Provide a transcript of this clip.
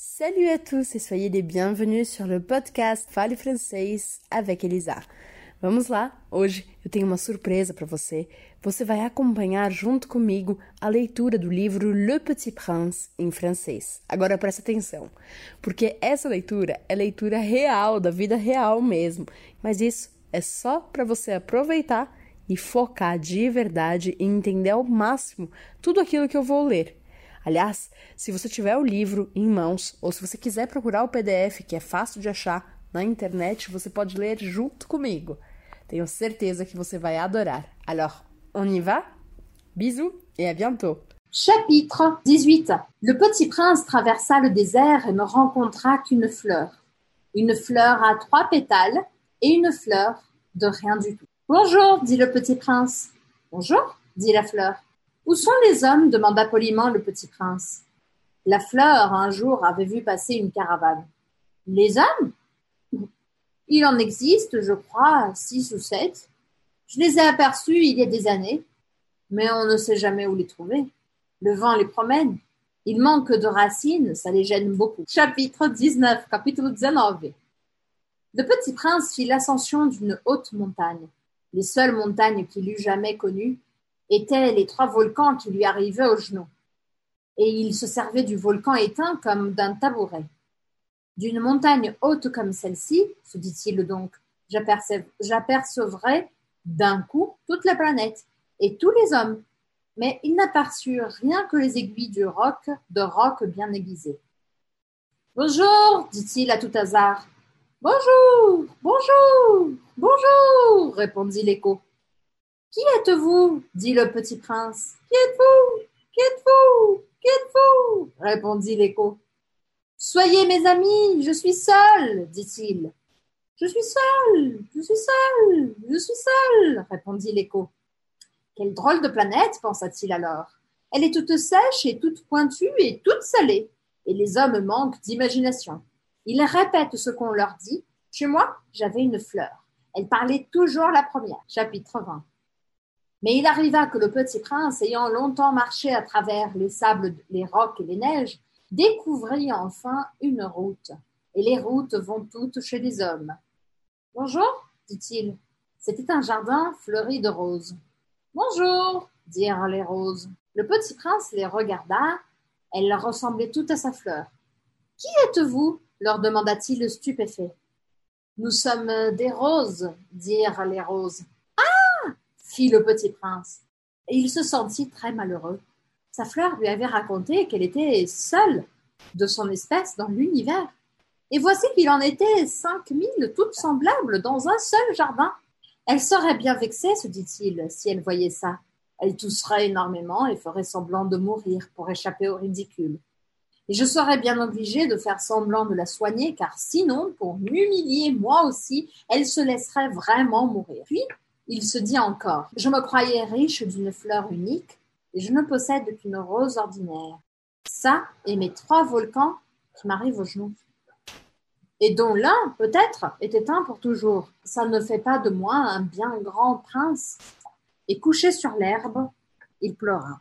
Salut à tous e soyez les bienvenus sur le podcast Fale Francês avec Elisa. Vamos lá? Hoje eu tenho uma surpresa para você. Você vai acompanhar junto comigo a leitura do livro Le Petit Prince em francês. Agora presta atenção, porque essa leitura é leitura real, da vida real mesmo. Mas isso é só para você aproveitar e focar de verdade e entender ao máximo tudo aquilo que eu vou ler. Aliás, se você tiver o livro em mãos ou se você quiser procurar o PDF, que é fácil de achar na internet, você pode ler junto comigo. Tenho certeza que você vai adorar. Alors, on y va? Bisous et à bientôt! Chapitre 18 Le petit prince traversa le désert et ne rencontra qu'une fleur. Une fleur à trois pétales et une fleur de rien du tout. Bonjour, dit le petit prince. Bonjour, dit la fleur. Où sont les hommes demanda poliment le petit prince. La fleur, un jour, avait vu passer une caravane. Les hommes? Il en existe, je crois, six ou sept. Je les ai aperçus il y a des années, mais on ne sait jamais où les trouver. Le vent les promène. Ils manquent de racines, ça les gêne beaucoup. Chapitre 19, capítulo 19. Le petit prince fit l'ascension d'une haute montagne. Les seules montagnes qu'il eût jamais connues étaient les trois volcans qui lui arrivaient aux genoux. Et il se servait du volcan éteint comme d'un tabouret. D'une montagne haute comme celle-ci, se dit-il donc, j'apercevrai d'un coup toute la planète et tous les hommes. Mais il n'aperçut rien que les aiguilles du roc, de roc bien aiguisé. Bonjour, dit-il à tout hasard. Bonjour, bonjour, bonjour, répondit l'écho. Qui êtes-vous? dit le petit prince. Qui êtes-vous? Qui êtes-vous? Qui êtes-vous? répondit l'écho. Soyez mes amis, je suis seul, dit-il. Je suis seul, je suis seul, je suis seul, répondit l'écho. Quelle drôle de planète, pensa-t-il alors. Elle est toute sèche et toute pointue et toute salée, et les hommes manquent d'imagination. Ils répètent ce qu'on leur dit. Chez moi, j'avais une fleur. Elle parlait toujours la première. Chapitre 20. Mais il arriva que le petit prince, ayant longtemps marché à travers les sables, les rocs et les neiges, découvrit enfin une route. Et les routes vont toutes chez les hommes. Bonjour, dit-il. C'était un jardin fleuri de roses. Bonjour, dirent les roses. Le petit prince les regarda. Elles ressemblaient toutes à sa fleur. Qui êtes-vous? leur demanda-t-il stupéfait. Nous sommes des roses, dirent les roses fit le petit prince. Et il se sentit très malheureux. Sa fleur lui avait raconté qu'elle était seule de son espèce dans l'univers. Et voici qu'il en était cinq mille toutes semblables dans un seul jardin. Elle serait bien vexée, se dit-il, si elle voyait ça. Elle tousserait énormément et ferait semblant de mourir pour échapper au ridicule. Et je serais bien obligé de faire semblant de la soigner, car sinon, pour m'humilier moi aussi, elle se laisserait vraiment mourir. Puis, il se dit encore Je me croyais riche d'une fleur unique, et je ne possède qu'une rose ordinaire. Ça et mes trois volcans qui m'arrivent aux genoux. Et dont l'un, peut-être, est éteint pour toujours. Ça ne fait pas de moi un bien grand prince. Et couché sur l'herbe, il pleura.